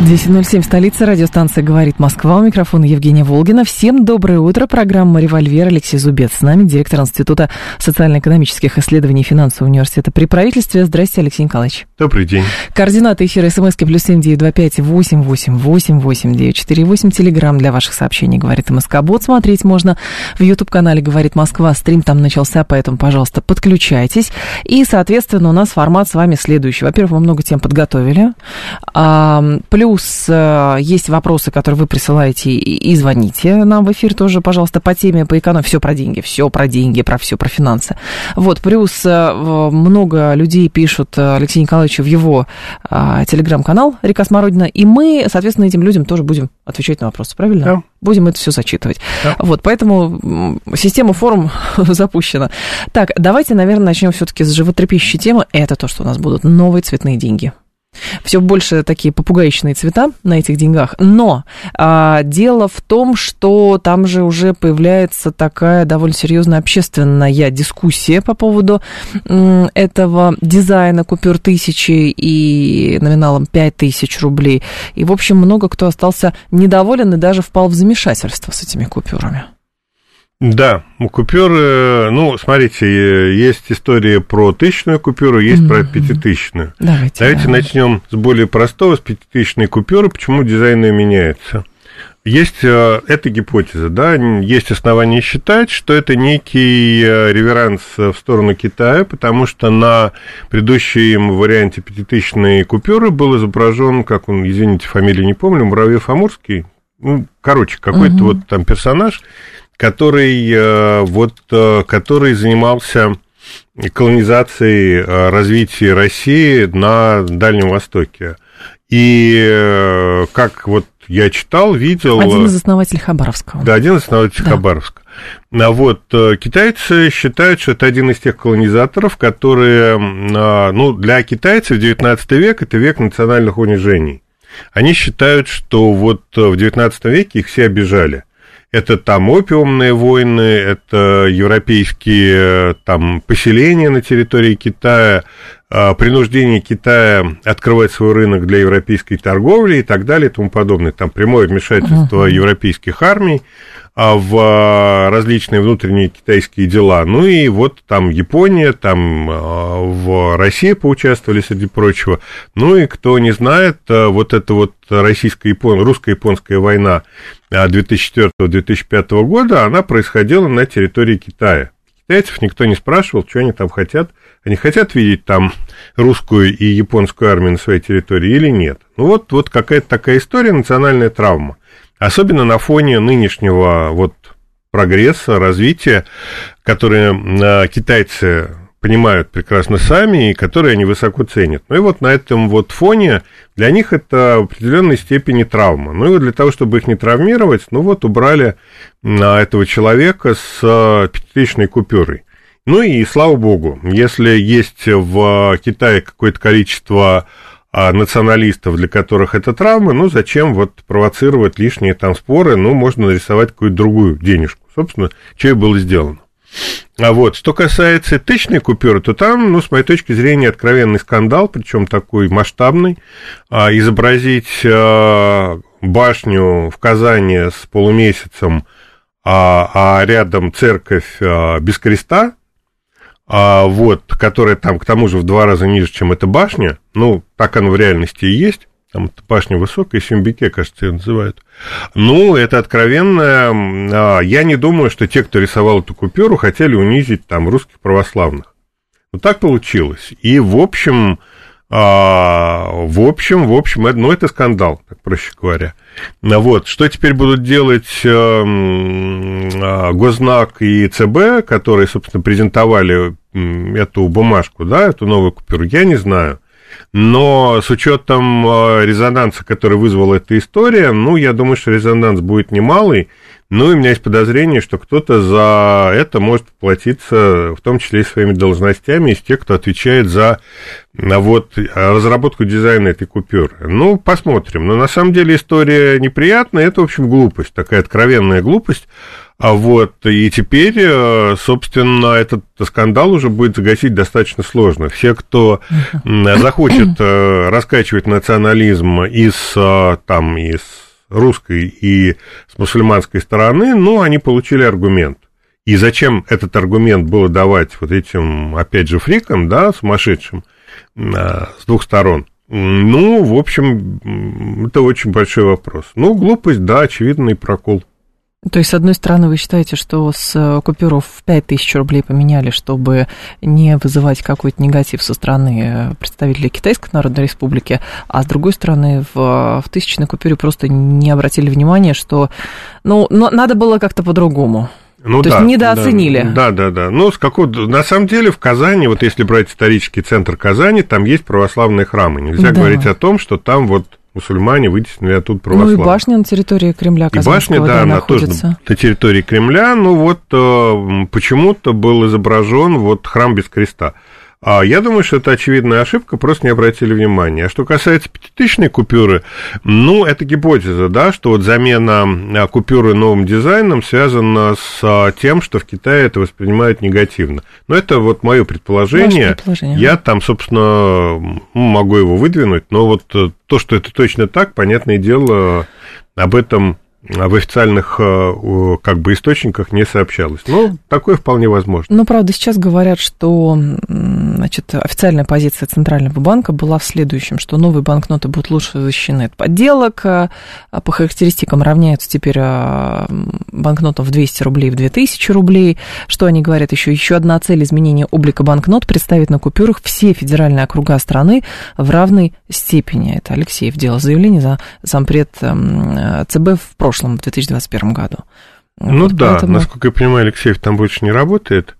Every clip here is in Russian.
10.07 столица, радиостанция «Говорит Москва». У микрофона Евгения Волгина. Всем доброе утро. Программа «Револьвер» Алексей Зубец. С нами директор Института социально-экономических исследований и финансового университета при правительстве. Здрасте, Алексей Николаевич. Добрый день. Координаты эфира смски плюс семь девять два пять восемь восемь восемь восемь девять четыре восемь. Телеграмм для ваших сообщений «Говорит МСК Бот». Смотреть можно в YouTube-канале «Говорит Москва». Стрим там начался, поэтому, пожалуйста, подключайтесь. И, соответственно, у нас формат с вами следующий. Во-первых, мы много тем подготовили. Плюс Плюс э, есть вопросы, которые вы присылаете и звоните нам в эфир тоже, пожалуйста, по теме, по экономике. Все про деньги, все про деньги, про все, про финансы. Вот, плюс э, много людей пишут э, Алексею Николаевичу в его телеграм-канал «Река Смородина», и мы, соответственно, этим людям тоже будем отвечать на вопросы, правильно? Да. Будем это все зачитывать. Да. Вот, поэтому система форум запущена. Так, давайте, наверное, начнем все-таки с животрепещущей темы. Это то, что у нас будут новые цветные деньги. Все больше такие попугаичные цвета на этих деньгах. Но а, дело в том, что там же уже появляется такая довольно серьезная общественная дискуссия по поводу м, этого дизайна купюр тысячи и номиналом пять тысяч рублей. И, в общем, много кто остался недоволен и даже впал в замешательство с этими купюрами. Да, купюры, ну, смотрите, есть история про тысячную купюру, есть mm-hmm. про пятитысячную. Давайте, Давайте да. начнем с более простого, с пятитысячной купюры, почему дизайн меняется. Есть э, эта гипотеза, да, есть основания считать, что это некий э, реверанс в сторону Китая, потому что на предыдущем варианте пятитысячной купюры был изображен, как он, извините, фамилию не помню, Муравьев Амурский, ну, короче, какой-то угу. вот там персонаж, который, э, вот, э, который занимался колонизацией э, развития России на Дальнем Востоке. И как вот я читал, видел... Один из основателей Хабаровского. Да, один из основателей да. Хабаровска. А вот китайцы считают, что это один из тех колонизаторов, которые, ну, для китайцев 19 век – это век национальных унижений. Они считают, что вот в 19 веке их все обижали. Это там опиумные войны, это европейские там поселения на территории Китая, принуждение Китая открывать свой рынок для европейской торговли и так далее и тому подобное. Там прямое вмешательство uh-huh. европейских армий а, в различные внутренние китайские дела. Ну и вот там Япония, там а, в России поучаствовали, среди прочего. Ну и кто не знает, вот эта вот российско-япон... русско-японская война 2004-2005 года, она происходила на территории Китая. Китайцев никто не спрашивал, что они там хотят. Они хотят видеть там русскую и японскую армию на своей территории или нет. Ну вот, вот какая-то такая история, национальная травма. Особенно на фоне нынешнего вот прогресса, развития, которые а, китайцы понимают прекрасно сами и которые они высоко ценят. Ну и вот на этом вот фоне для них это в определенной степени травма. Ну и вот для того, чтобы их не травмировать, ну вот убрали на этого человека с э, пятитысячной купюрой. Ну и слава богу, если есть в Китае какое-то количество а, националистов, для которых это травма, ну зачем вот провоцировать лишние там споры, ну можно нарисовать какую-то другую денежку. Собственно, что и было сделано. А вот, что касается тысячной купюры, то там, ну, с моей точки зрения, откровенный скандал, причем такой масштабный. А, изобразить а, башню в Казани с полумесяцем, а, а рядом церковь а, без креста, а, вот, которая там, к тому же, в два раза ниже, чем эта башня, ну, так оно в реальности и есть, там башня высокая, Сюмбике, кажется, ее называют. Ну, это откровенно. А, я не думаю, что те, кто рисовал эту купюру, хотели унизить там русских православных. Но так получилось. И, в общем, а, в общем, в общем, это, ну, это скандал, так проще говоря. Ну, вот, что теперь будут делать э, Гознак и ЦБ, которые, собственно, презентовали эту бумажку, да, эту новую купюру, я не знаю. Но с учетом э, резонанса, который вызвала эта история, ну, я думаю, что резонанс будет немалый. Ну, и у меня есть подозрение, что кто-то за это может платиться, в том числе и своими должностями, из тех, кто отвечает за вот, разработку дизайна этой купюры. Ну, посмотрим. Но на самом деле история неприятная, это, в общем, глупость, такая откровенная глупость. А вот, и теперь, э, собственно, этот скандал уже будет загасить достаточно сложно. Все, кто захочет э, раскачивать национализм из, э, там, из русской и с мусульманской стороны, ну, они получили аргумент. И зачем этот аргумент было давать вот этим, опять же, фрикам, да, сумасшедшим, с двух сторон? Ну, в общем, это очень большой вопрос. Ну, глупость, да, очевидный прокол. То есть, с одной стороны, вы считаете, что с э, купюров в 5000 рублей поменяли, чтобы не вызывать какой-то негатив со стороны э, представителей Китайской Народной Республики, а с другой стороны, в, в тысячной купюре просто не обратили внимания, что, ну, но надо было как-то по-другому. Ну, То да, есть недооценили. Да, да, да. Ну, с какого... На самом деле в Казани, вот если брать исторический центр Казани, там есть православные храмы. Нельзя да. говорить о том, что там вот мусульмане вытеснили оттуда православие. Ну и башня на территории Кремля И башня, да, да она находится. тоже на территории Кремля. Ну вот э, почему-то был изображен вот храм без креста. А я думаю, что это очевидная ошибка, просто не обратили внимания. А что касается пятитысячной купюры, ну, это гипотеза, да, что вот замена а, купюры новым дизайном связана с а, тем, что в Китае это воспринимают негативно. Но это вот мое предположение. предположение. Я там, собственно, могу его выдвинуть, но вот э, то, что это точно так, понятное дело, об этом а в официальных как бы источниках не сообщалось. Ну, такое вполне возможно. Но, правда, сейчас говорят, что значит, официальная позиция Центрального банка была в следующем, что новые банкноты будут лучше защищены от подделок, а по характеристикам равняются теперь а, банкнотам в 200 рублей, в 2000 рублей. Что они говорят еще? Еще одна цель изменения облика банкнот представить на купюрах все федеральные округа страны в равной степени. Это Алексеев делал заявление за зампред ЦБ в прошлом прошлом, в 2021 году. Ну вот да, поэтому... насколько я понимаю, Алексеев там больше не работает.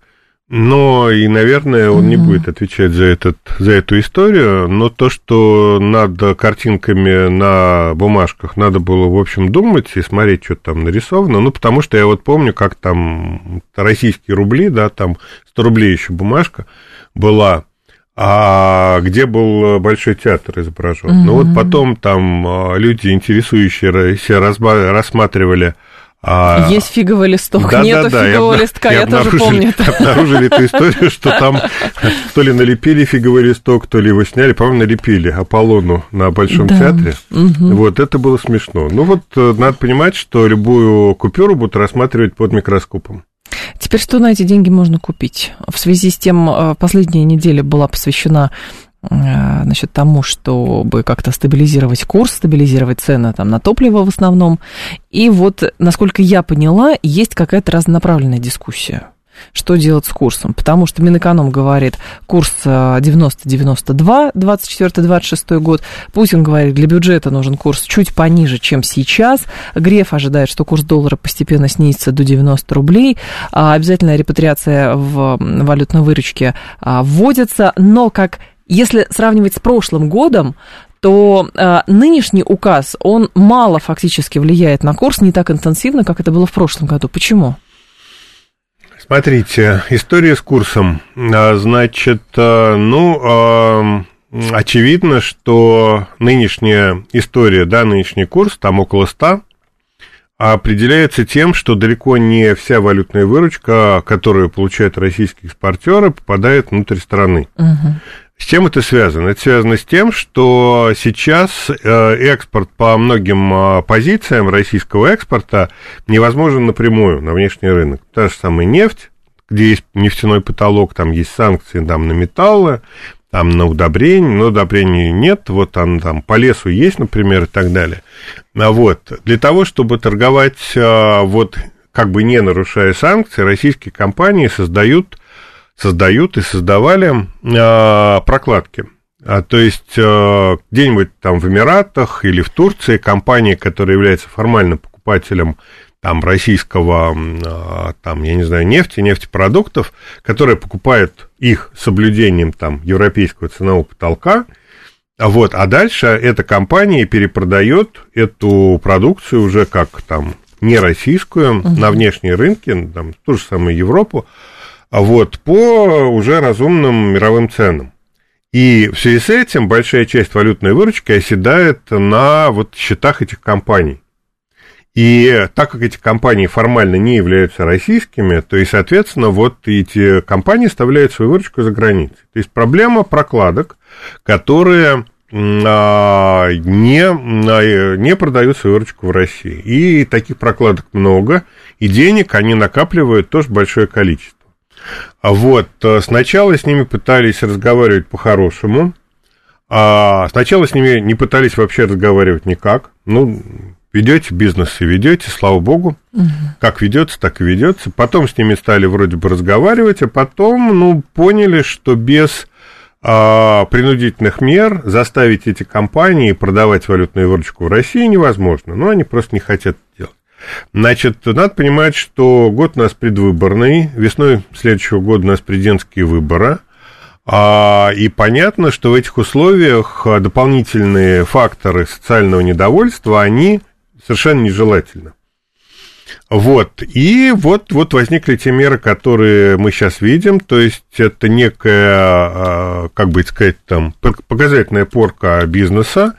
Но и, наверное, он mm-hmm. не будет отвечать за, этот, за эту историю. Но то, что над картинками на бумажках надо было, в общем, думать и смотреть, что там нарисовано. Ну, потому что я вот помню, как там российские рубли, да, там 100 рублей еще бумажка была, а где был Большой театр изображен. Mm-hmm. Ну, вот потом там а, люди, интересующиеся, рассматривали а... Есть фиговый листок, да, нету да, да. фигового и листка, я тоже помню это. Обнаружили эту историю, что там то ли налепили фиговый листок, то ли его сняли, по-моему, налепили Аполлону на Большом да. театре. Угу. Вот, это было смешно. Ну вот, э, надо понимать, что любую купюру будут рассматривать под микроскопом. Теперь что на эти деньги можно купить? В связи с тем, э, последняя неделя была посвящена значит, тому, чтобы как-то стабилизировать курс, стабилизировать цены там, на топливо в основном. И вот, насколько я поняла, есть какая-то разнонаправленная дискуссия. Что делать с курсом? Потому что Минэконом говорит, курс 90-92, э, 24-26 год. Путин говорит, для бюджета нужен курс чуть пониже, чем сейчас. Греф ожидает, что курс доллара постепенно снизится до 90 рублей. А обязательная репатриация в валютной выручке а, вводится, но как если сравнивать с прошлым годом, то э, нынешний указ, он мало фактически влияет на курс, не так интенсивно, как это было в прошлом году. Почему? Смотрите, история с курсом. А, значит, э, ну, э, очевидно, что нынешняя история, да, нынешний курс, там около 100, определяется тем, что далеко не вся валютная выручка, которую получают российские экспортеры, попадает внутрь страны. Угу. С чем это связано? Это связано с тем, что сейчас э, экспорт по многим э, позициям российского экспорта невозможен напрямую на внешний рынок. Та же самая нефть, где есть нефтяной потолок, там есть санкции там, на металлы, там на удобрение, но удобрений нет, вот там, там по лесу есть, например, и так далее. А вот, для того, чтобы торговать, э, вот, как бы не нарушая санкции, российские компании создают создают и создавали э, прокладки. А, то есть э, где-нибудь там в Эмиратах или в Турции компания, которая является формальным покупателем там российского, э, там, я не знаю, нефти, нефтепродуктов, которая покупает их соблюдением там европейского ценового потолка, вот, а дальше эта компания перепродает эту продукцию уже как там не российскую, угу. на внешние рынки, там, ту же самую Европу, вот, по уже разумным мировым ценам. И в связи с этим большая часть валютной выручки оседает на вот счетах этих компаний. И так как эти компании формально не являются российскими, то и, соответственно, вот эти компании оставляют свою выручку за границей. То есть проблема прокладок, которые а, не, а, не продают свою выручку в России. И таких прокладок много, и денег они накапливают тоже большое количество. Вот э, сначала с ними пытались разговаривать по-хорошему, а сначала с ними не пытались вообще разговаривать никак. Ну, ведете бизнес и ведете, слава богу. Угу. Как ведется, так и ведется. Потом с ними стали вроде бы разговаривать, а потом, ну, поняли, что без а, принудительных мер заставить эти компании продавать валютную выручку в России невозможно. Ну, они просто не хотят делать. Значит, надо понимать, что год у нас предвыборный, весной следующего года у нас президентские выборы, а, и понятно, что в этих условиях дополнительные факторы социального недовольства, они совершенно нежелательны. Вот, и вот, вот возникли те меры, которые мы сейчас видим, то есть это некая, а, как бы сказать, там, показательная порка бизнеса,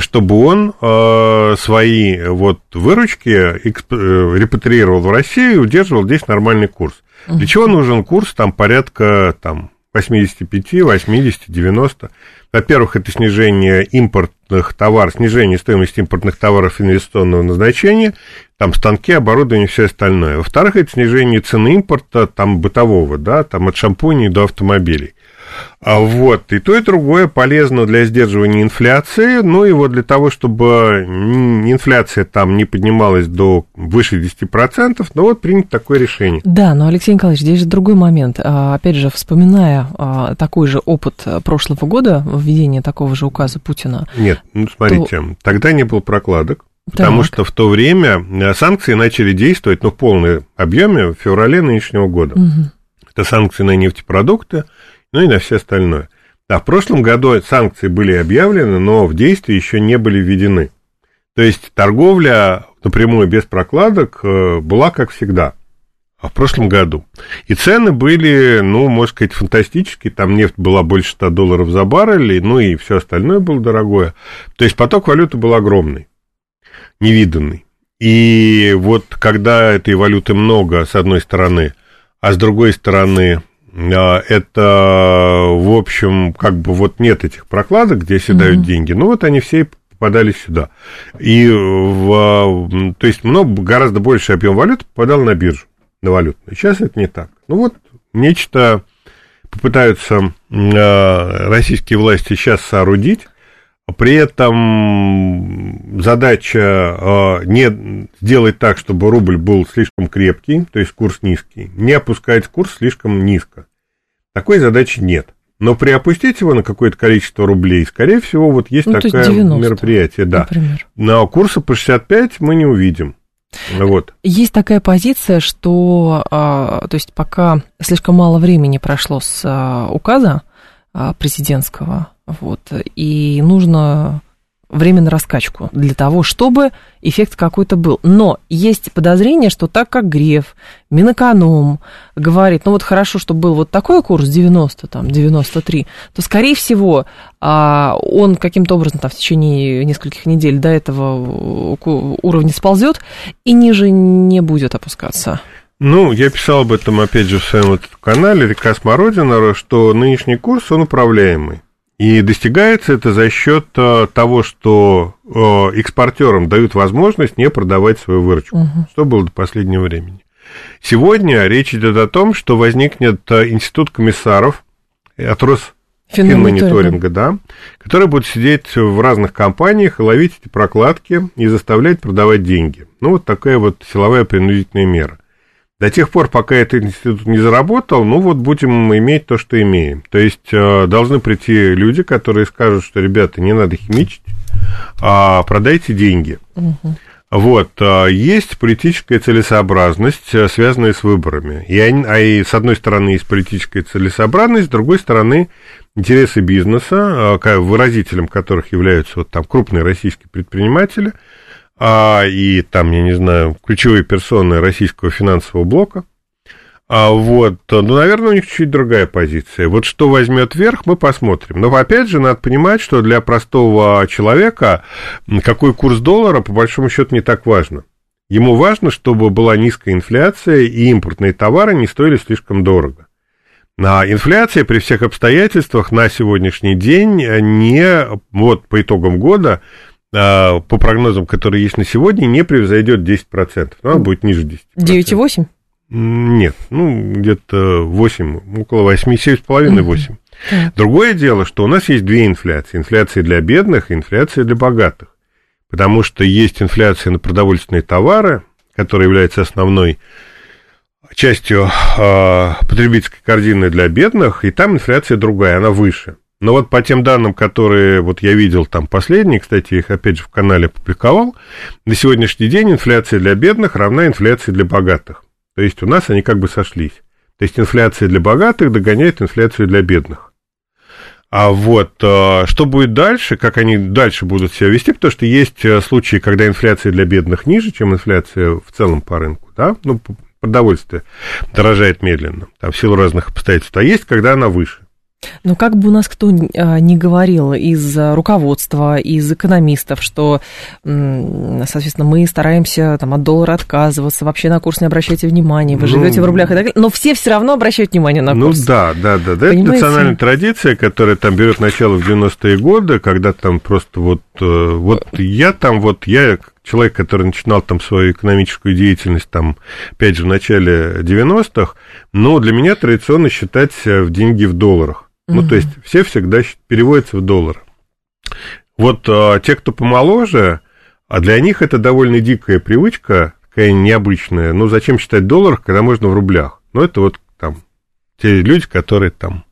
чтобы он э, свои вот выручки. Э, репатриировал в Россию и удерживал здесь нормальный курс. Для чего нужен курс там порядка там, 85, 80, 90? Во-первых, это снижение импортных товаров, снижение стоимости импортных товаров инвестиционного назначения, там станки, оборудование, все остальное. Во-вторых, это снижение цены импорта, там бытового, да, там от шампуней до автомобилей. А вот, и то, и другое полезно для сдерживания инфляции, ну и вот для того, чтобы инфляция там не поднималась до выше 10%, ну вот принято такое решение. Да, но, Алексей Николаевич, здесь же другой момент. А, опять же, вспоминая а, такой же опыт прошлого года, введения такого же указа Путина. Нет, ну смотрите, то... тогда не было прокладок, Потому так. что в то время э, санкции начали действовать, ну, в полном объеме в феврале нынешнего года. Угу. Это санкции на нефтепродукты, ну и на все остальное. А в прошлом году санкции были объявлены, но в действие еще не были введены. То есть торговля напрямую без прокладок э, была как всегда в прошлом году. И цены были, ну, можно сказать, фантастические. Там нефть была больше 100 долларов за баррель, ну и все остальное было дорогое. То есть поток валюты был огромный, невиданный. И вот когда этой валюты много, с одной стороны, а с другой стороны, а, это, в общем, как бы вот нет этих прокладок, где седают mm-hmm. деньги, ну вот они все попадали сюда. И, в, то есть, много, гораздо больше объем валюты попадал на биржу, на валютную. Сейчас это не так. Ну вот, нечто попытаются э, российские власти сейчас соорудить, при этом задача э, не сделать так, чтобы рубль был слишком крепкий, то есть курс низкий, не опускать курс слишком низко. Такой задачи нет. Но приопустить его на какое-то количество рублей, скорее всего, вот есть ну, такое 90, мероприятие, да. Например. Но курса по 65 мы не увидим. Вот. Есть такая позиция, что, а, то есть пока слишком мало времени прошло с а, указа а, президентского, вот, и нужно время на раскачку для того, чтобы эффект какой-то был. Но есть подозрение, что так как Греф, Минэконом говорит, ну вот хорошо, чтобы был вот такой курс 90, там, 93, то, скорее всего, а, он каким-то образом там, в течение нескольких недель до этого уровня сползет и ниже не будет опускаться. Ну, я писал об этом, опять же, в своем вот канале «Река Смородина», что нынешний курс, он управляемый. И достигается это за счет э, того, что э, экспортерам дают возможность не продавать свою выручку, угу. что было до последнего времени. Сегодня речь идет о том, что возникнет э, институт комиссаров от Росфинмониторинга, да, который будет сидеть в разных компаниях и ловить эти прокладки и заставлять продавать деньги. Ну, вот такая вот силовая принудительная мера. До тех пор, пока этот институт не заработал, ну вот будем иметь то, что имеем. То есть э, должны прийти люди, которые скажут, что, ребята, не надо химичить, а продайте деньги. Угу. Вот, э, есть политическая целесообразность, э, связанная с выборами. И, они, а и с одной стороны есть политическая целесообразность, с другой стороны интересы бизнеса, выразителем которых являются вот там крупные российские предприниматели – а, и там, я не знаю, ключевые персоны российского финансового блока. А вот, ну, наверное, у них чуть другая позиция. Вот что возьмет верх, мы посмотрим. Но опять же, надо понимать, что для простого человека какой курс доллара, по большому счету, не так важно. Ему важно, чтобы была низкая инфляция и импортные товары не стоили слишком дорого. А инфляция при всех обстоятельствах на сегодняшний день не, вот по итогам года, по прогнозам, которые есть на сегодня, не превзойдет 10%. Она будет ниже 10%. 9,8? Нет, ну, где-то 8, около 8, 7,5, 8. Другое дело, что у нас есть две инфляции. Инфляция для бедных и инфляция для богатых. Потому что есть инфляция на продовольственные товары, которая является основной частью э, потребительской корзины для бедных, и там инфляция другая, она выше. Но вот по тем данным, которые вот я видел там последние, кстати, их опять же в канале опубликовал, на сегодняшний день инфляция для бедных равна инфляции для богатых. То есть у нас они как бы сошлись. То есть инфляция для богатых догоняет инфляцию для бедных. А вот э, что будет дальше, как они дальше будут себя вести, потому что есть э, случаи, когда инфляция для бедных ниже, чем инфляция в целом по рынку, да, ну, продовольствие дорожает медленно, там в силу разных обстоятельств, а есть, когда она выше. Ну, как бы у нас кто а, ни говорил из руководства, из экономистов, что, соответственно, мы стараемся там, от доллара отказываться, вообще на курс не обращайте внимания, вы ну, живете в рублях и так далее, но все все равно обращают внимание на ну курс. Ну, да, да, да. да. Это национальная традиция, которая там берет начало в 90-е годы, когда там просто вот, э, вот я там, вот я человек, который начинал там свою экономическую деятельность там, опять же, в начале 90-х, но для меня традиционно считать в деньги в долларах. Ну, то есть все всегда переводятся в доллар. Вот а, те, кто помоложе, а для них это довольно дикая привычка, такая необычная. Ну, зачем считать доллар, когда можно в рублях? Ну, это вот там те люди, которые там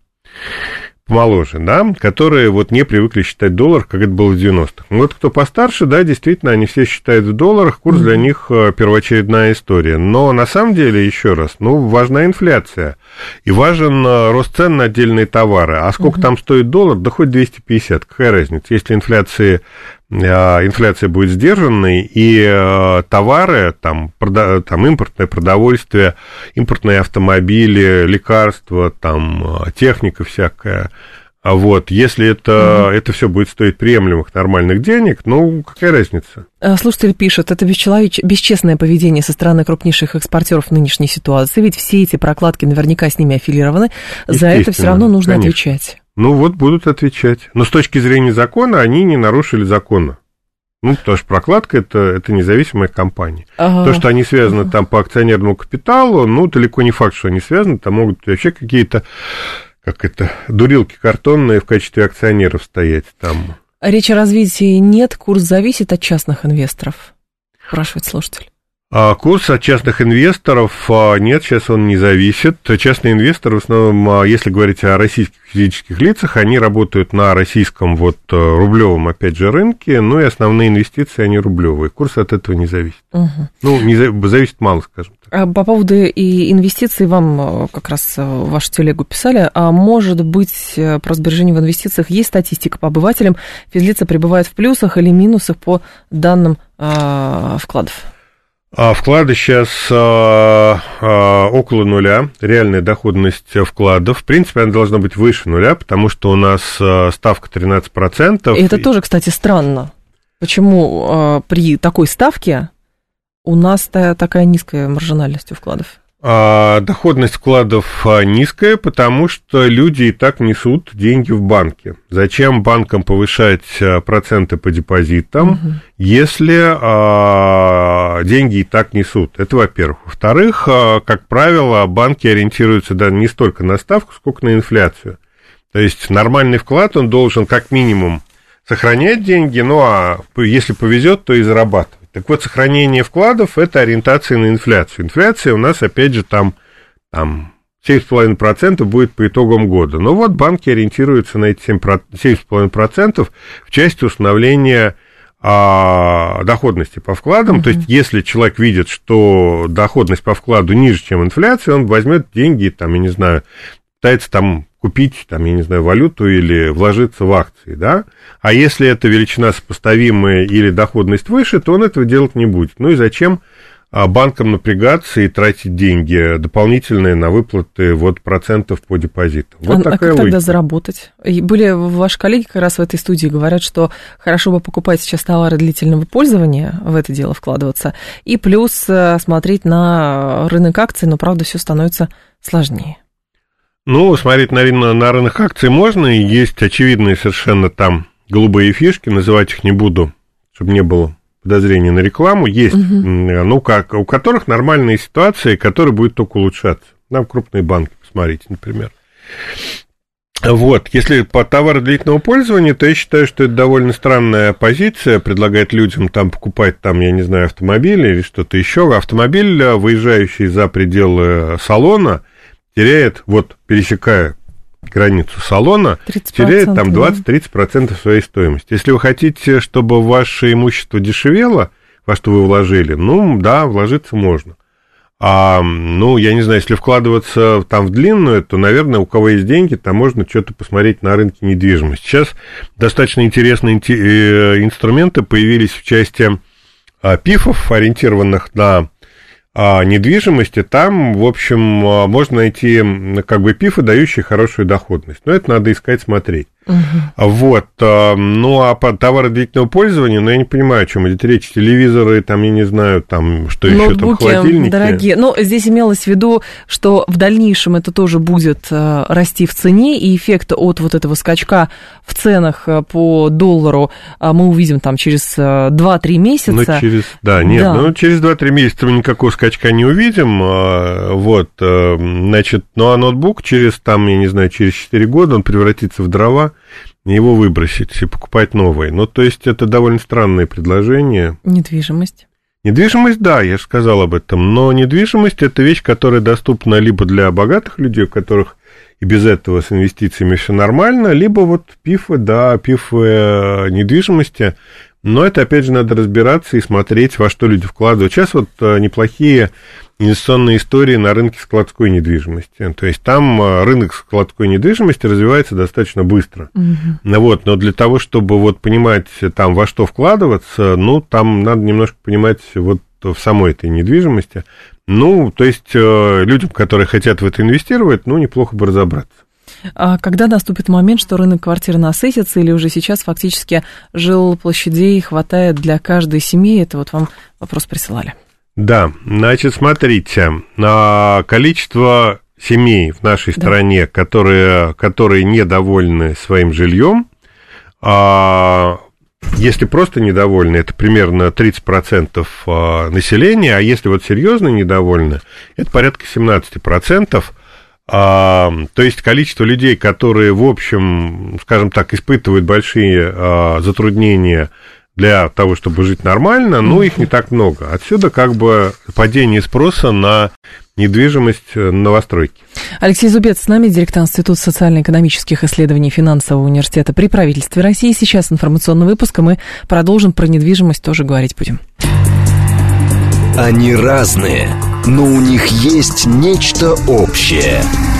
помоложе, да, которые вот не привыкли считать доллар, как это было в 90-х. Ну, вот кто постарше, да, действительно, они все считают в долларах, курс для них э, первоочередная история. Но на самом деле, еще раз, ну, важна инфляция. И важен э, рост цен на отдельные товары. А сколько mm-hmm. там стоит доллар? Да хоть 250, какая разница? Если инфляция а, инфляция будет сдержанной, и э, товары, там, прода, там импортное продовольствие, импортные автомобили, лекарства, там, э, техника всякая, а вот, если это, угу. это все будет стоить приемлемых нормальных денег, ну, какая разница? Э, слушатель пишет, это бесчеловеч... бесчестное поведение со стороны крупнейших экспортеров в нынешней ситуации, ведь все эти прокладки наверняка с ними аффилированы, за это все равно нужно конечно. отвечать. Ну вот будут отвечать. Но с точки зрения закона они не нарушили закона. Ну, потому что прокладка это, это независимая компания. Ага. То, что они связаны ага. там по акционерному капиталу, ну, далеко не факт, что они связаны, там могут вообще какие-то, как это, дурилки картонные в качестве акционеров стоять там. Речь о развитии нет, курс зависит от частных инвесторов, спрашивает слушатель. А курс от частных инвесторов а, нет, сейчас он не зависит. Частные инвесторы, в основном, а, если говорить о российских физических лицах, они работают на российском вот э, рублевом, опять же, рынке, ну и основные инвестиции, они рублевые. Курс от этого не зависит. Угу. Ну, не зависит мало, скажем так. А по поводу и инвестиций вам э, как раз э, вашу телегу писали. А может быть, про сбережение в инвестициях есть статистика по обывателям? Физлица пребывают в плюсах или минусах по данным э, вкладов? А вклады сейчас а, а, около нуля, реальная доходность вкладов. В принципе, она должна быть выше нуля, потому что у нас а, ставка 13%. И это тоже, кстати, странно. Почему а, при такой ставке у нас такая низкая маржинальность у вкладов? А, доходность вкладов а, низкая, потому что люди и так несут деньги в банке. Зачем банкам повышать а, проценты по депозитам, угу. если а, деньги и так несут? Это во-первых. Во-вторых, как правило, банки ориентируются да, не столько на ставку, сколько на инфляцию. То есть нормальный вклад, он должен как минимум сохранять деньги, ну а если повезет, то и зарабатывать. Так вот, сохранение вкладов – это ориентация на инфляцию. Инфляция у нас, опять же, там, там 7,5% будет по итогам года. Но вот банки ориентируются на эти 7,5% в части установления а, доходности по вкладам. Uh-huh. То есть, если человек видит, что доходность по вкладу ниже, чем инфляция, он возьмет деньги, там, я не знаю, пытается там купить, там, я не знаю, валюту или вложиться в акции, да? А если эта величина сопоставимая или доходность выше, то он этого делать не будет. Ну и зачем а, банкам напрягаться и тратить деньги дополнительные на выплаты вот процентов по депозиту. Вот а, а как логика. тогда заработать? И были ваши коллеги как раз в этой студии говорят, что хорошо бы покупать сейчас товары длительного пользования, в это дело вкладываться, и плюс э, смотреть на рынок акций, но, правда, все становится сложнее. Ну, смотреть на, на рынок акций можно, и есть очевидные совершенно там голубые фишки, называть их не буду, чтобы не было подозрений на рекламу, есть, угу. ну, как, у которых нормальные ситуации, которые будут только улучшаться. Нам крупные банки, посмотрите, например. Вот, если по товару длительного пользования, то я считаю, что это довольно странная позиция, предлагать людям там покупать, там, я не знаю, автомобили или что-то еще. Автомобиль, выезжающий за пределы салона, теряет, вот, пересекая границу салона, теряет там 20-30% своей стоимости. Если вы хотите, чтобы ваше имущество дешевело, во что вы вложили, ну, да, вложиться можно. А, ну, я не знаю, если вкладываться там в длинную, то, наверное, у кого есть деньги, там можно что-то посмотреть на рынке недвижимости. Сейчас достаточно интересные э, инструменты появились в части а, пифов, ориентированных на недвижимости, там, в общем, а, можно найти как бы пифы, дающие хорошую доходность. Но это надо искать, смотреть. Угу. Вот. А, ну, а по товары длительного пользования, ну, я не понимаю, о чем идет речь. Телевизоры, там, я не знаю, там, что еще там, холодильники. дорогие. Ну, здесь имелось в виду, что в дальнейшем это тоже будет э, расти в цене, и эффект от вот этого скачка в ценах э, по доллару мы увидим там через 2-3 э, месяца. Ну, через, да, нет, да. ну, через 2-3 месяца мы никакого скачка не увидим. Вот, значит, ну, а ноутбук через, там, я не знаю, через 4 года он превратится в дрова, его выбросить и покупать новые. Ну, то есть это довольно странное предложение. Недвижимость. Недвижимость, да, я же сказал об этом, но недвижимость это вещь, которая доступна либо для богатых людей, у которых и без этого с инвестициями все нормально, либо вот пифы, да, пифы э, недвижимости, но это, опять же, надо разбираться и смотреть, во что люди вкладывают. Сейчас вот э, неплохие инвестиционные истории на рынке складской недвижимости. То есть там а, рынок складской недвижимости развивается достаточно быстро. Угу. Вот, но для того, чтобы вот понимать там во что вкладываться, ну, там надо немножко понимать вот в самой этой недвижимости. Ну, то есть э, людям, которые хотят в это инвестировать, ну, неплохо бы разобраться. А когда наступит момент, что рынок квартир насытится, или уже сейчас фактически жил площадей хватает для каждой семьи? Это вот вам вопрос присылали. Да, значит, смотрите, количество семей в нашей да. стране, которые, которые недовольны своим жильем, а, если просто недовольны, это примерно 30% а, населения, а если вот серьезно недовольны, это порядка 17%. А, то есть количество людей, которые, в общем, скажем так, испытывают большие а, затруднения для того, чтобы жить нормально, но их не так много. Отсюда как бы падение спроса на недвижимость э, новостройки. Алексей Зубец с нами, директор Института социально-экономических исследований Финансового университета при правительстве России. Сейчас информационный выпуск, и мы продолжим про недвижимость тоже говорить будем. Они разные, но у них есть нечто общее –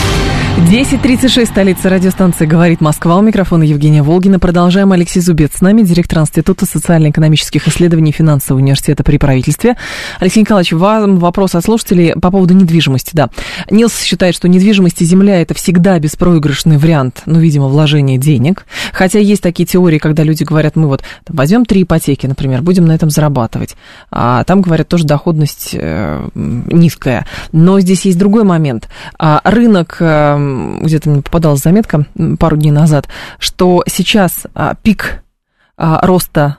10.36, столица радиостанции «Говорит Москва». У микрофона Евгения Волгина. Продолжаем. Алексей Зубец с нами, директор Института социально-экономических исследований Финансового университета при правительстве. Алексей Николаевич, вам вопрос от слушателей по поводу недвижимости. Да. Нилс считает, что недвижимость и земля – это всегда беспроигрышный вариант, ну, видимо, вложения денег. Хотя есть такие теории, когда люди говорят, мы вот возьмем три ипотеки, например, будем на этом зарабатывать. А там, говорят, тоже доходность э, низкая. Но здесь есть другой момент. А рынок э, где-то мне попадалась заметка пару дней назад, что сейчас а, пик а, роста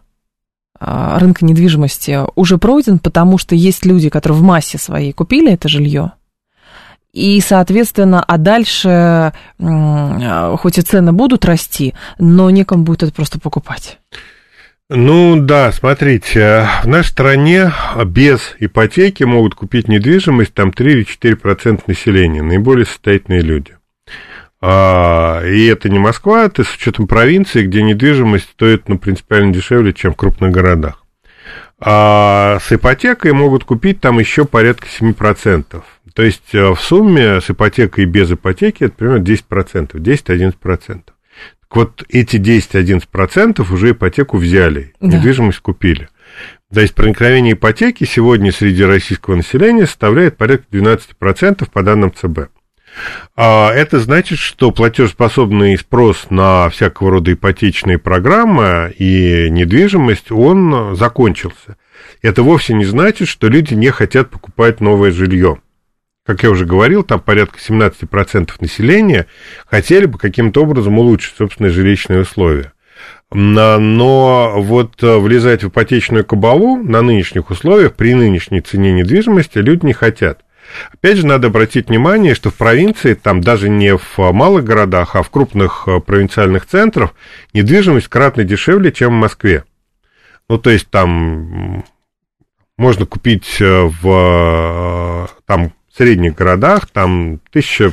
а, рынка недвижимости уже пройден, потому что есть люди, которые в массе своей купили это жилье, и, соответственно, а дальше, хоть и цены будут расти, но некому будет это просто покупать. Ну да, смотрите, в нашей стране без ипотеки могут купить недвижимость там 3 или 4% населения, наиболее состоятельные люди. А, и это не Москва, это с учетом провинции, где недвижимость стоит ну, принципиально дешевле, чем в крупных городах. А с ипотекой могут купить там еще порядка 7%. То есть э, в сумме с ипотекой и без ипотеки это примерно 10%, 10-11%. Так вот эти 10-11% уже ипотеку взяли, да. недвижимость купили. То есть проникновение ипотеки сегодня среди российского населения составляет порядка 12% по данным ЦБ. А это значит, что платежеспособный спрос на всякого рода ипотечные программы и недвижимость, он закончился. Это вовсе не значит, что люди не хотят покупать новое жилье. Как я уже говорил, там порядка 17% населения хотели бы каким-то образом улучшить собственные жилищные условия. Но вот влезать в ипотечную кабалу на нынешних условиях, при нынешней цене недвижимости, люди не хотят. Опять же, надо обратить внимание, что в провинции, там даже не в малых городах, а в крупных э, провинциальных центрах, недвижимость кратно дешевле, чем в Москве. Ну, то есть там можно купить э, в э, там, средних городах, там тысяча,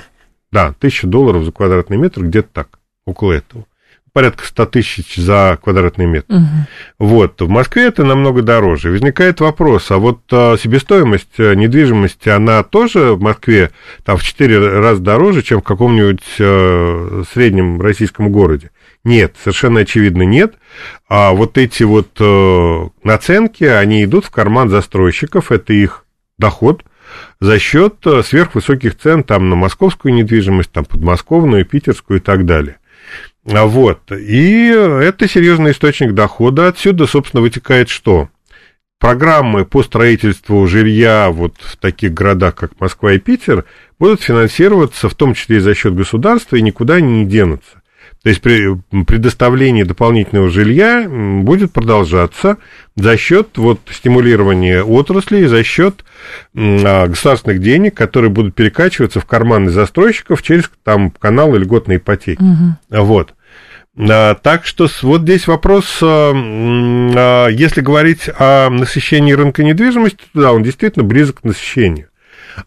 да, тысяча долларов за квадратный метр, где-то так, около этого порядка 100 тысяч за квадратный метр. Угу. Вот, в Москве это намного дороже. Возникает вопрос, а вот а, себестоимость э, недвижимости, она тоже в Москве там в 4 раза дороже, чем в каком-нибудь а, среднем российском городе? Нет, совершенно очевидно нет. А вот эти вот а, наценки, они идут в карман застройщиков, это их доход, за счет сверхвысоких цен там на московскую недвижимость, там подмосковную, питерскую и так далее. А вот. И это серьезный источник дохода. Отсюда, собственно, вытекает что? Программы по строительству жилья вот в таких городах, как Москва и Питер, будут финансироваться в том числе и за счет государства и никуда не денутся. То есть при предоставлении дополнительного жилья будет продолжаться за счет вот, стимулирования отрасли, за счет а, государственных денег, которые будут перекачиваться в карманы застройщиков через там, каналы льготной ипотеки. Угу. Вот. А, так что вот здесь вопрос, а, если говорить о насыщении рынка недвижимости, да, он действительно близок к насыщению.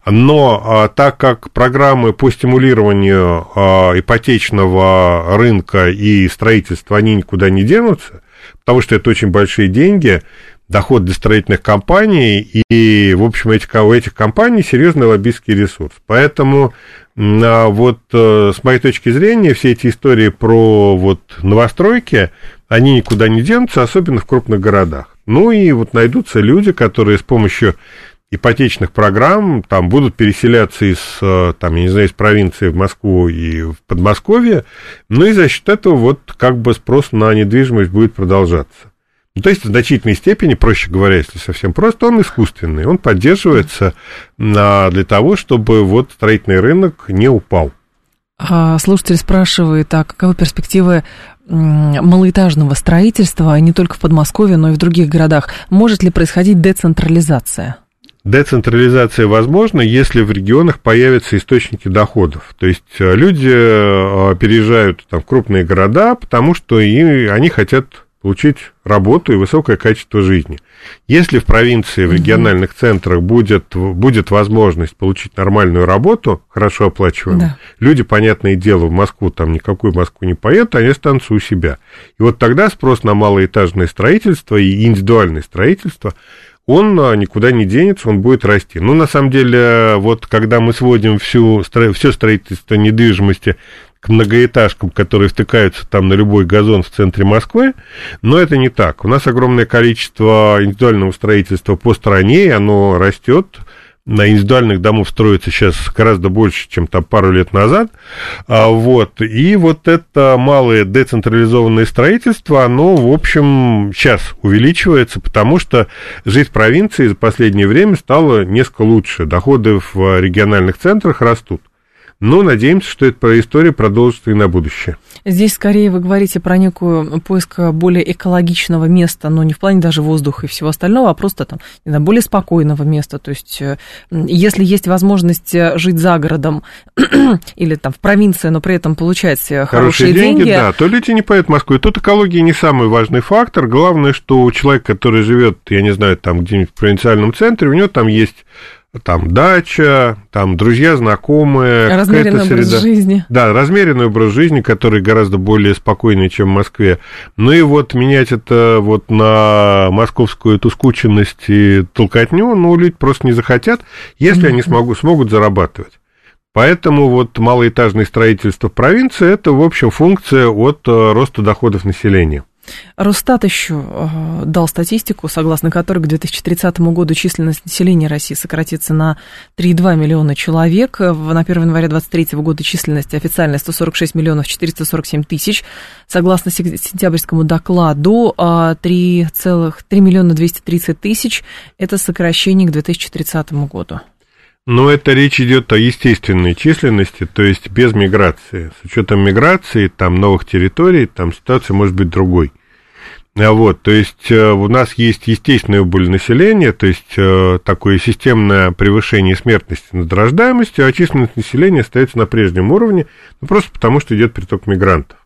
Но а, так как программы по стимулированию а, ипотечного рынка и строительства, они никуда не денутся, потому что это очень большие деньги, доход для строительных компаний, и, в общем, этих, у этих компаний серьезный лоббистский ресурс. Поэтому а, вот э, с моей точки зрения все эти истории про вот новостройки, они никуда не денутся, особенно в крупных городах. Ну и вот найдутся люди, которые с помощью ипотечных программ там будут переселяться из, э, там, я не знаю, из провинции в Москву и в Подмосковье, ну и за счет этого вот как бы спрос на недвижимость будет продолжаться. Ну, то есть в значительной степени, проще говоря, если совсем просто, он искусственный, он поддерживается на, для того, чтобы вот строительный рынок не упал. А слушатель спрашивает, а каковы перспективы малоэтажного строительства не только в Подмосковье, но и в других городах? Может ли происходить децентрализация? Децентрализация возможна, если в регионах появятся источники доходов. То есть э, люди э, переезжают там, в крупные города, потому что и они хотят получить работу и высокое качество жизни. Если в провинции, в региональных центрах будет, будет возможность получить нормальную работу, хорошо оплачиваемую, да. люди, понятное дело, в Москву, там никакую Москву не поедут, они останутся у себя. И вот тогда спрос на малоэтажное строительство и индивидуальное строительство он а, никуда не денется, он будет расти. Ну, на самом деле, вот когда мы сводим всю, все строительство недвижимости к многоэтажкам, которые втыкаются там на любой газон в центре Москвы, но это не так. У нас огромное количество индивидуального строительства по стране, и оно растет, на индивидуальных домов строится сейчас гораздо больше, чем там пару лет назад. А, вот. И вот это малое децентрализованное строительство, оно, в общем, сейчас увеличивается, потому что жизнь в провинции за последнее время стала несколько лучше. Доходы в региональных центрах растут. Но надеемся, что эта история продолжится и на будущее. Здесь скорее вы говорите про некую поиск более экологичного места, но не в плане даже воздуха и всего остального, а просто там, не знаю, более спокойного места. То есть, э, если есть возможность э, жить за городом или там в провинции, но при этом получать э, хорошие, хорошие деньги, деньги, да, то люди не поедут в Москву. И тут экология не самый важный фактор. Главное, что у человека, который живет, я не знаю, там где-нибудь в провинциальном центре, у него там есть там дача, там друзья, знакомые. Размеренный образ среда. жизни. Да, размеренный образ жизни, который гораздо более спокойный, чем в Москве. Ну и вот менять это вот на московскую эту скученность и толкотню, ну, люди просто не захотят, если mm-hmm. они смогут, смогут зарабатывать. Поэтому вот малоэтажное строительство в провинции – это, в общем, функция от э, роста доходов населения. Росстат еще э, дал статистику, согласно которой к 2030 году численность населения России сократится на 3,2 миллиона человек. На 1 января 2023 года численность официальная 146 миллионов 447 тысяч. Согласно сентябрьскому докладу, 3, целых, 3 миллиона 230 тысяч – это сокращение к 2030 году. Но это речь идет о естественной численности, то есть без миграции. С учетом миграции, там новых территорий, там ситуация может быть другой. А вот, то есть э, у нас есть естественная убыль населения, то есть э, такое системное превышение смертности над рождаемостью, а численность населения остается на прежнем уровне, ну, просто потому что идет приток мигрантов.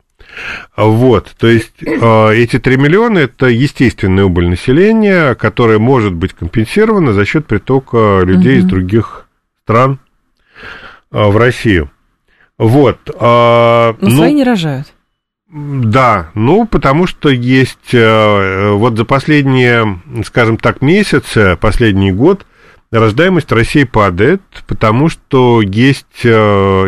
Вот, то есть э, эти 3 миллиона – это естественная убыль населения, которая может быть компенсирована за счет притока людей угу. из других стран а, в Россию. Вот. А, Но ну, свои не рожают. Да, ну, потому что есть э, вот за последние, скажем так, месяцы, последний год рождаемость России падает, потому что есть э,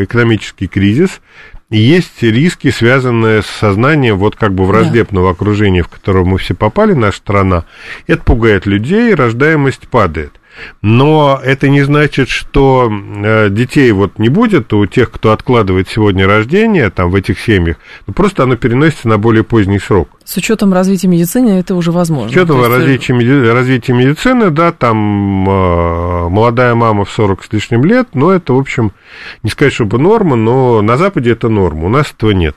экономический кризис, есть риски, связанные с сознанием вот как бы враждебного да. окружения, в которое мы все попали, наша страна. Это пугает людей, рождаемость падает. Но это не значит, что э, детей вот не будет у тех, кто откладывает сегодня рождение там в этих семьях. Ну, просто оно переносится на более поздний срок. С учетом развития медицины это уже возможно. С учетом есть... развития, развития медицины, да, там э, молодая мама в 40 с лишним лет, но это, в общем, не сказать, чтобы норма, но на Западе это норма, у нас этого нет.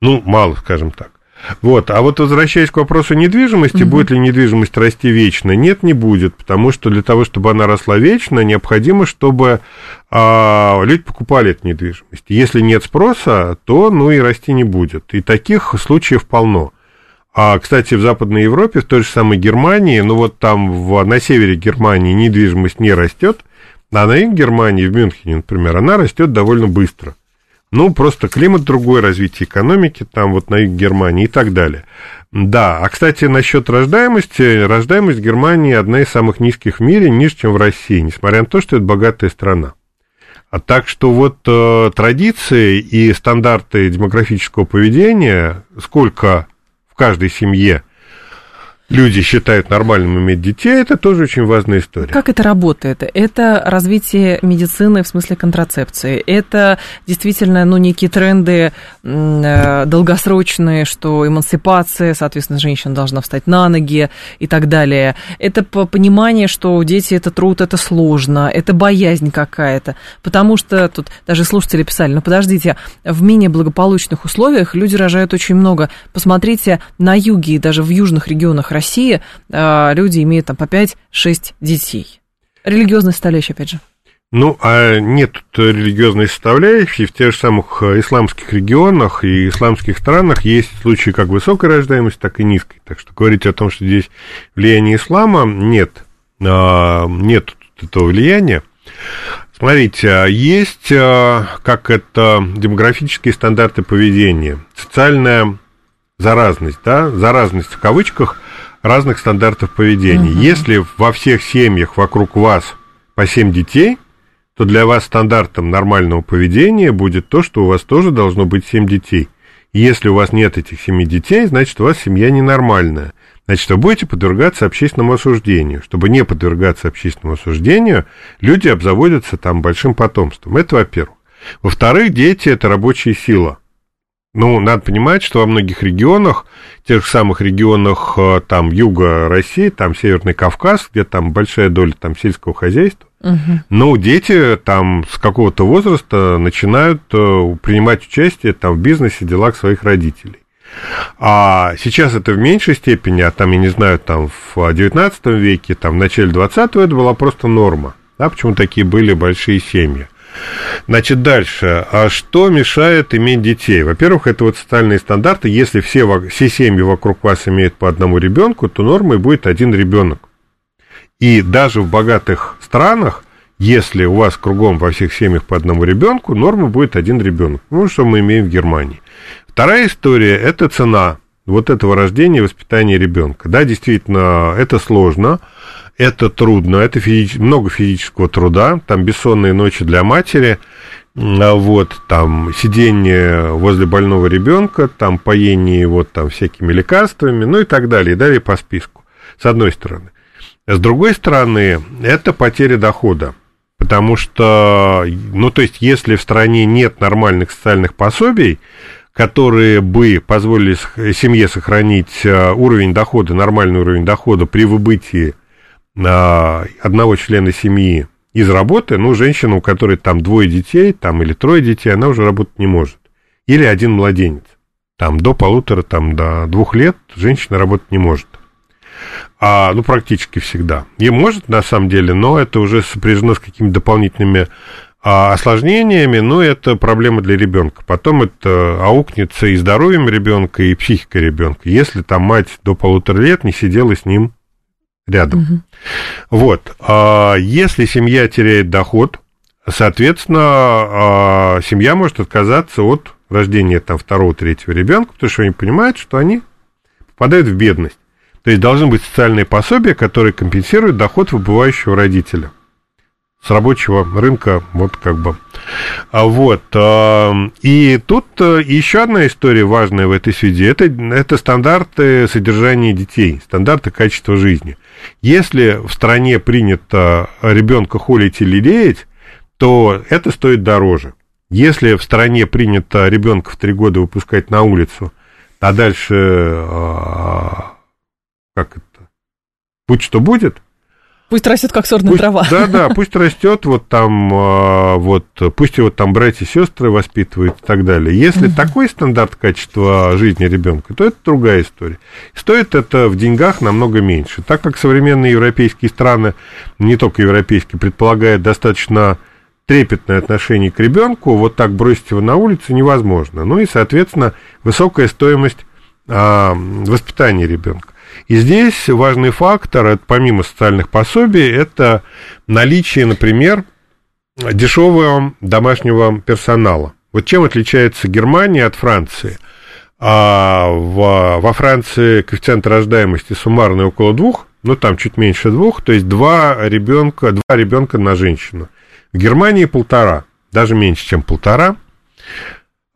Ну, мало, скажем так. Вот. А вот возвращаясь к вопросу недвижимости, угу. будет ли недвижимость расти вечно? Нет, не будет, потому что для того, чтобы она росла вечно, необходимо, чтобы а, люди покупали эту недвижимость. Если нет спроса, то ну и расти не будет. И таких случаев полно. А, кстати, в Западной Европе, в той же самой Германии, ну вот там в, на севере Германии недвижимость не растет, а на юге Германии, в Мюнхене, например, она растет довольно быстро. Ну, просто климат другой, развитие экономики, там вот на юге Германии и так далее. Да, а, кстати, насчет рождаемости, рождаемость Германии одна из самых низких в мире, ниже, чем в России, несмотря на то, что это богатая страна. А так что вот э, традиции и стандарты демографического поведения, сколько в каждой семье – люди считают нормальным иметь детей, это тоже очень важная история. Как это работает? Это развитие медицины в смысле контрацепции. Это действительно ну, некие тренды э, долгосрочные, что эмансипация, соответственно, женщина должна встать на ноги и так далее. Это понимание, что дети это труд, это сложно, это боязнь какая-то. Потому что тут даже слушатели писали, ну подождите, в менее благополучных условиях люди рожают очень много. Посмотрите на юге и даже в южных регионах России э, люди имеют там по 5-6 детей. Религиозная составляющая, опять же. Ну, а нет религиозной составляющей. В тех же самых э, исламских регионах и исламских странах есть случаи как высокой рождаемости, так и низкой. Так что говорить о том, что здесь влияние ислама, нет. А, нет этого влияния. Смотрите, а есть, а, как это, демографические стандарты поведения, социальная заразность, да, заразность в кавычках, разных стандартов поведения. Угу. Если во всех семьях вокруг вас по 7 детей, то для вас стандартом нормального поведения будет то, что у вас тоже должно быть 7 детей. И если у вас нет этих 7 детей, значит, у вас семья ненормальная. Значит, вы будете подвергаться общественному осуждению. Чтобы не подвергаться общественному осуждению, люди обзаводятся там большим потомством. Это во-первых. Во-вторых, дети – это рабочая сила – ну, надо понимать, что во многих регионах, тех же самых регионах э, там юга России, там Северный Кавказ, где там большая доля там сельского хозяйства, угу. ну, дети там с какого-то возраста начинают э, принимать участие там в бизнесе, делах своих родителей. А сейчас это в меньшей степени, а там, я не знаю, там в 19 веке, там в начале 20-го это была просто норма. Да, почему такие были большие семьи. Значит, дальше. А что мешает иметь детей? Во-первых, это вот социальные стандарты. Если все, все семьи вокруг вас имеют по одному ребенку, то нормой будет один ребенок. И даже в богатых странах если у вас кругом во всех семьях по одному ребенку, норма будет один ребенок. Ну, что мы имеем в Германии. Вторая история – это цена вот этого рождения и воспитания ребенка. Да, действительно, это сложно, это трудно, это физич... много физического труда, там бессонные ночи для матери, а вот, там сидение возле больного ребенка, там поение его там всякими лекарствами, ну и так далее, и далее по списку, с одной стороны. С другой стороны, это потеря дохода. Потому что, ну, то есть, если в стране нет нормальных социальных пособий, которые бы позволили семье сохранить э, уровень дохода, нормальный уровень дохода при выбытии одного члена семьи из работы, ну, женщина, у которой там двое детей, там, или трое детей, она уже работать не может. Или один младенец. Там до полутора, там, до двух лет женщина работать не может. А, ну, практически всегда. И может, на самом деле, но это уже сопряжено с какими-то дополнительными а осложнениями, ну, это проблема для ребенка. Потом это аукнется и здоровьем ребенка, и психикой ребенка, если там мать до полутора лет не сидела с ним рядом. Угу. Вот. А если семья теряет доход, соответственно, а, семья может отказаться от рождения там второго, третьего ребенка, потому что они понимают, что они попадают в бедность. То есть должны быть социальные пособия, которые компенсируют доход выбывающего родителя с рабочего рынка, вот как бы. А вот, и тут э, еще одна история важная в этой связи, это, это стандарты содержания детей, стандарты качества жизни. Если в стране принято ребенка холить или лелеять, то это стоит дороже. Если в стране принято ребенка в три года выпускать на улицу, а дальше а, как это, будь что будет, Пусть растет как сорная пусть, трава. Да, да, пусть растет, вот там, а, вот, пусть его там братья и сестры воспитывают и так далее. Если угу. такой стандарт качества жизни ребенка, то это другая история. Стоит это в деньгах намного меньше. Так как современные европейские страны, не только европейские, предполагают достаточно трепетное отношение к ребенку, вот так бросить его на улицу невозможно. Ну и, соответственно, высокая стоимость а, воспитания ребенка. И здесь важный фактор, это помимо социальных пособий, это наличие, например, дешевого домашнего персонала. Вот чем отличается Германия от Франции? А в, во Франции коэффициент рождаемости суммарный около двух, ну там чуть меньше двух, то есть два ребенка, два ребенка на женщину. В Германии полтора, даже меньше, чем полтора.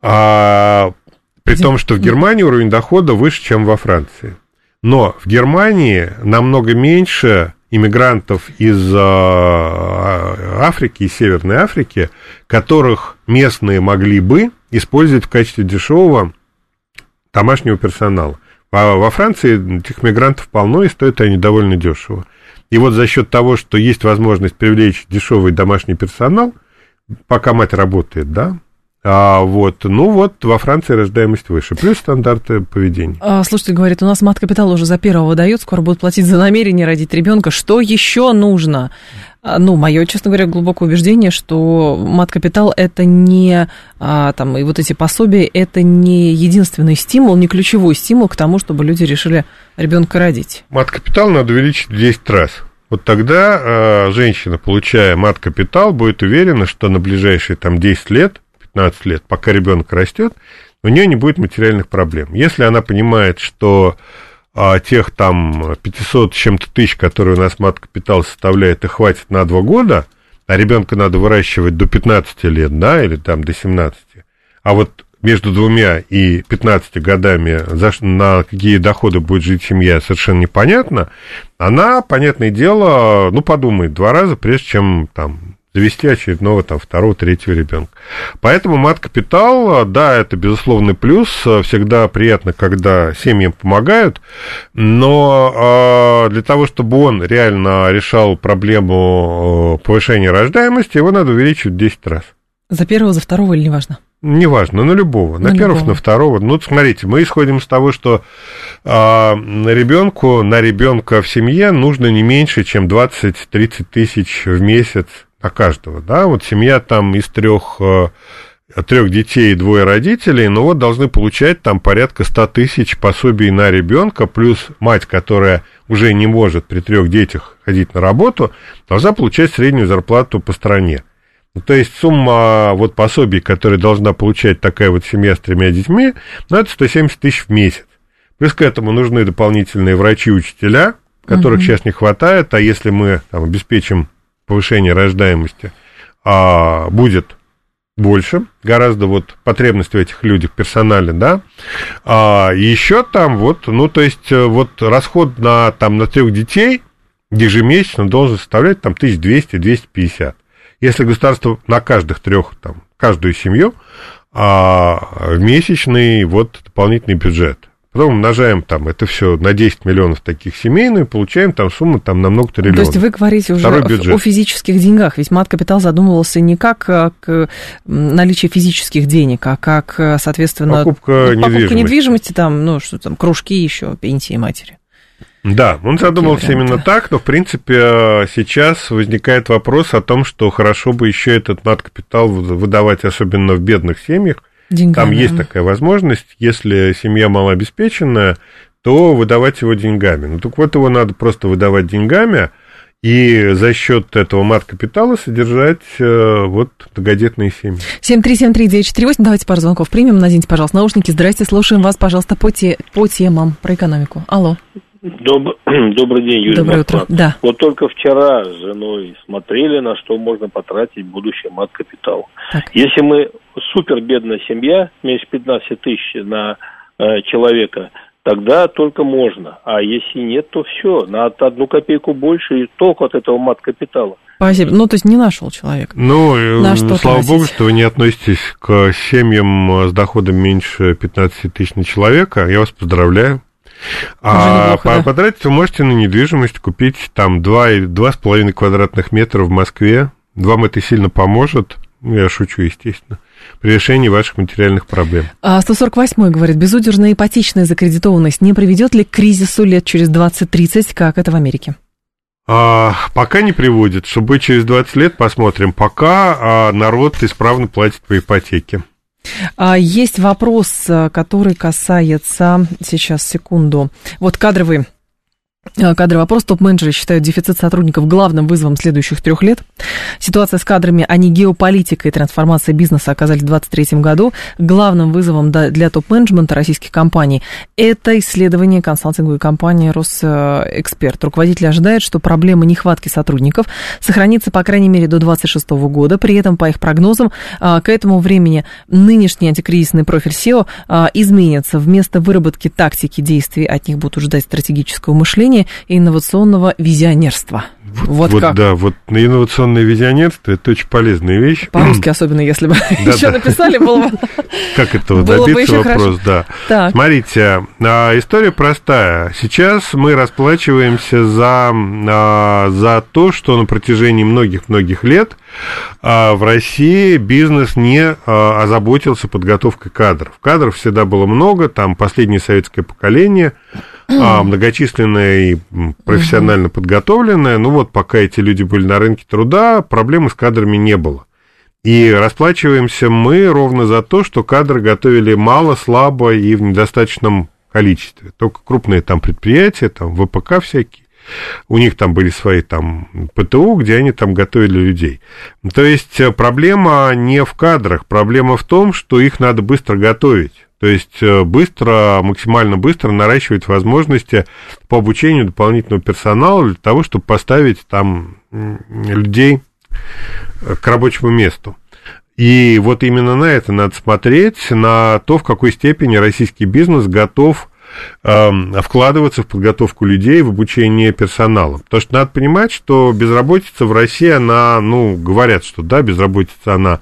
А, при том, что в Германии уровень дохода выше, чем во Франции. Но в Германии намного меньше иммигрантов из а, Африки, из Северной Африки, которых местные могли бы использовать в качестве дешевого домашнего персонала. А во Франции этих мигрантов полно, и стоят они довольно дешево. И вот за счет того, что есть возможность привлечь дешевый домашний персонал, пока мать работает, да, а, вот, ну вот, во Франции рождаемость выше, плюс стандарты поведения. А, слушайте, говорит, у нас мат-капитал уже за первого дает, скоро будут платить за намерение родить ребенка. Что еще нужно? А, ну, мое, честно говоря, глубокое убеждение, что мат-капитал это не, а, там, и вот эти пособия, это не единственный стимул, не ключевой стимул к тому, чтобы люди решили ребенка родить. Мат-капитал надо увеличить в 10 раз. Вот тогда э, женщина, получая мат-капитал, будет уверена, что на ближайшие там 10 лет 15 лет, пока ребенок растет, у нее не будет материальных проблем. Если она понимает, что а, тех там 500 с чем-то тысяч, которые у нас мат-капитал составляет, и хватит на 2 года, а ребенка надо выращивать до 15 лет, да, или там до 17, а вот между двумя и 15 годами, за, на какие доходы будет жить семья, совершенно непонятно, она, понятное дело, ну, подумает два раза, прежде чем там завести очередного там второго, третьего ребенка. Поэтому мат-капитал, да, это безусловный плюс, всегда приятно, когда семьям помогают, но э, для того, чтобы он реально решал проблему повышения рождаемости, его надо увеличивать в 10 раз. За первого, за второго или неважно? Неважно, на любого, на, на первого, любого. на второго. Ну, смотрите, мы исходим из того, что э, на ребенку, на ребенка в семье нужно не меньше, чем 20-30 тысяч в месяц на каждого, да, вот семья там из трех э, трех детей и двое родителей, ну вот должны получать там порядка 100 тысяч пособий на ребенка, плюс мать, которая уже не может при трех детях ходить на работу, должна получать среднюю зарплату по стране. Ну, то есть сумма вот пособий, которые должна получать такая вот семья с тремя детьми, ну, это 170 тысяч в месяц. Плюс к этому нужны дополнительные врачи и учителя, которых угу. сейчас не хватает, а если мы там, обеспечим повышение рождаемости, а, будет больше, гораздо вот потребности в этих людях персонале, да. А еще там вот, ну, то есть э, вот расход на, там, на трех детей ежемесячно должен составлять там 1200-250. Если государство на каждых трех, там, каждую семью, а месячный вот дополнительный бюджет. Потом умножаем там это все на 10 миллионов таких семейных, и получаем там сумму там на много триллионов. То есть вы говорите уже о физических деньгах, ведь мат-капитал задумывался не как э, к наличие физических денег, а как, э, соответственно, покупка, ну, покупка недвижимости. недвижимости, там, ну, что там, кружки еще, пенсии матери. Да, он задумался именно так, но, в принципе, сейчас возникает вопрос о том, что хорошо бы еще этот мат-капитал выдавать, особенно в бедных семьях, Деньгами. Там есть такая возможность, если семья малообеспеченная, то выдавать его деньгами. Ну, так вот его надо просто выдавать деньгами, и за счет этого мат-капитала содержать э, вот многодетные семьи. 7373948, давайте пару звонков примем. Наденьте, пожалуйста, наушники. Здрасте, слушаем вас, пожалуйста, по, те, по темам про экономику. Алло. Доб... Добрый день, Юрий Доброе утро. Да. Вот только вчера с женой смотрели, на что можно потратить будущий мат-капитал. Если мы супер бедная семья, меньше 15 тысяч на э, человека, тогда только можно. А если нет, то все, на одну копейку больше и толк от этого мат-капитала. Спасибо. Ну, то есть не нашел человек. Ну, на что слава тратить. богу, что вы не относитесь к семьям с доходом меньше 15 тысяч на человека. Я вас поздравляю. А неплохо, да? потратить вы можете на недвижимость, купить там 2,5 квадратных метра в Москве. Вам это сильно поможет. Ну, я шучу, естественно при решении ваших материальных проблем. А 148 говорит, безудержная ипотечная закредитованность не приведет ли к кризису лет через 20-30, как это в Америке? А, пока не приводит. Чтобы через 20 лет посмотрим. Пока а, народ исправно платит по ипотеке. А, есть вопрос, э, который касается... Сейчас, секунду. Вот кадровый кадровый вопрос. Топ-менеджеры считают дефицит сотрудников главным вызовом следующих трех лет. Ситуация с кадрами, а не геополитика и трансформация бизнеса оказались в 2023 году. Главным вызовом для топ-менеджмента российских компаний это исследование консалтинговой компании Росэксперт. Руководитель ожидает, что проблема нехватки сотрудников сохранится, по крайней мере, до 2026 года. При этом, по их прогнозам, э, к этому времени нынешний антикризисный профиль SEO э, изменится. Вместо выработки тактики действий от них будут ждать стратегического мышления направлении инновационного визионерства. Вот, вот, как. Да, вот на инновационное визионерство это очень полезная вещь. По-русски особенно, если бы еще написали, было бы... Как этого добиться, вопрос, да. Смотрите, а, история простая. Сейчас мы расплачиваемся за, а, за то, что на протяжении многих-многих лет а, в России бизнес не озаботился подготовкой кадров. Кадров всегда было много, там последнее советское поколение – а, многочисленная и профессионально угу. подготовленная. Ну вот, пока эти люди были на рынке труда, проблемы с кадрами не было. И расплачиваемся мы ровно за то, что кадры готовили мало, слабо и в недостаточном количестве. Только крупные там предприятия, там ВПК всякие, у них там были свои там ПТУ, где они там готовили людей. То есть э, проблема не в кадрах, проблема в том, что их надо быстро готовить. То есть э, быстро, максимально быстро наращивать возможности по обучению дополнительного персонала для того, чтобы поставить там людей э, к рабочему месту. И вот именно на это надо смотреть, на то, в какой степени российский бизнес готов вкладываться в подготовку людей, в обучение персонала. Потому что надо понимать, что безработица в России, она, ну, говорят, что да, безработица, она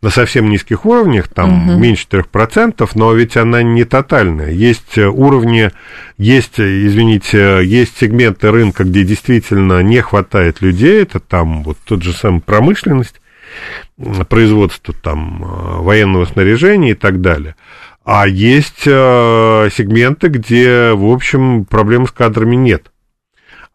на совсем низких уровнях, там угу. меньше 3%, но ведь она не тотальная. Есть уровни, есть, извините, есть сегменты рынка, где действительно не хватает людей, это там вот тот же самый промышленность, производство там э, военного снаряжения и так далее. А есть э, сегменты, где, в общем, проблем с кадрами нет.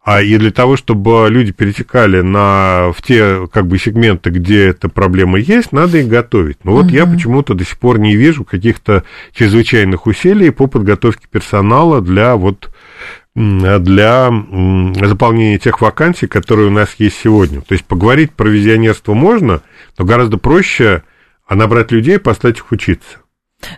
А и для того, чтобы люди перетекали на, в те как бы, сегменты, где эта проблема есть, надо их готовить. Но вот угу. я почему-то до сих пор не вижу каких-то чрезвычайных усилий по подготовке персонала для вот для заполнения тех вакансий, которые у нас есть сегодня. То есть поговорить про визионерство можно, но гораздо проще набрать людей и поставить их учиться.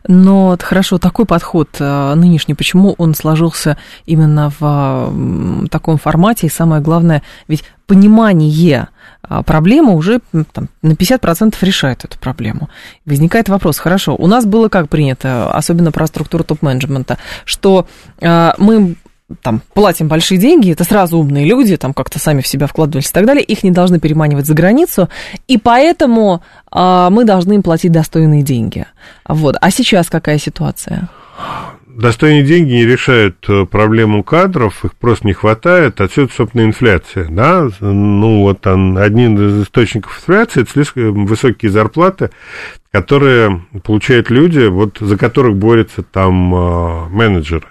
Но хорошо, такой подход э, нынешний, почему он сложился именно в таком формате? И самое главное, ведь понимание а, проблемы уже там, на 50% решает эту проблему. Возникает вопрос, хорошо, у нас было как принято, особенно про структуру топ-менеджмента, что э, мы там, платим большие деньги, это сразу умные люди, там как-то сами в себя вкладывались и так далее, их не должны переманивать за границу, и поэтому а, мы должны им платить достойные деньги. Вот. А сейчас какая ситуация? Достойные деньги не решают э, проблему кадров, их просто не хватает, отсюда, собственно, инфляция, да, ну, вот он, один из источников инфляции – это слишком высокие зарплаты, которые получают люди, вот, за которых борются там э, менеджеры.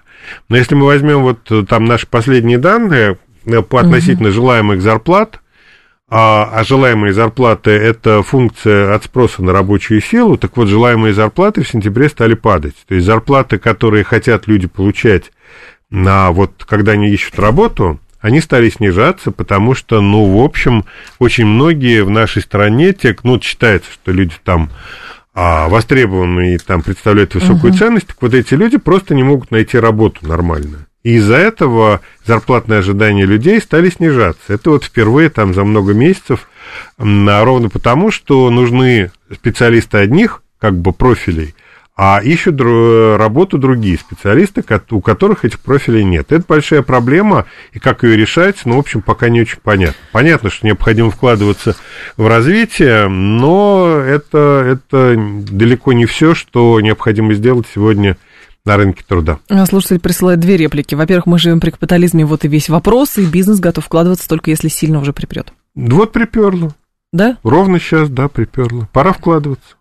Но если мы возьмем вот э, там наши последние данные э, по относительно угу. желаемых зарплат, а, а желаемые зарплаты – это функция от спроса на рабочую силу, так вот, желаемые зарплаты в сентябре стали падать. То есть зарплаты, которые хотят люди получать, на, вот, когда они ищут работу, они стали снижаться, потому что, ну, в общем, очень многие в нашей стране, те, ну, считается, что люди там а, востребованы и там представляют высокую угу. ценность, так вот эти люди просто не могут найти работу нормально. И из-за этого зарплатные ожидания людей стали снижаться. Это вот впервые там за много месяцев, ровно потому, что нужны специалисты одних, как бы профилей, а ищут работу другие специалисты, у которых этих профилей нет. Это большая проблема, и как ее решать, ну, в общем, пока не очень понятно. Понятно, что необходимо вкладываться в развитие, но это, это далеко не все, что необходимо сделать сегодня на рынке труда. А, слушатель присылает две реплики. Во-первых, мы живем при капитализме, вот и весь вопрос, и бизнес готов вкладываться только если сильно уже припрет. Вот приперло. Да? Ровно сейчас, да, приперло. Пора вкладываться.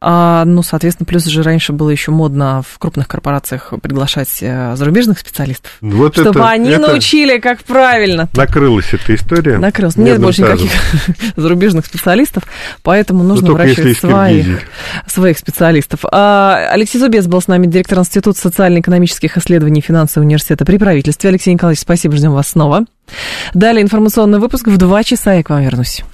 А, ну, соответственно, плюс же раньше было еще модно в крупных корпорациях приглашать э, зарубежных специалистов, вот чтобы это, они это научили, как правильно. Накрылась эта история. Накрылась. Нет больше никаких зарубежных специалистов, поэтому нужно выращивать своих, своих специалистов. А, Алексей Зубец был с нами, директор Института социально-экономических исследований финансового университета при правительстве. Алексей Николаевич, спасибо, ждем вас снова. Далее информационный выпуск в два часа, я к вам вернусь.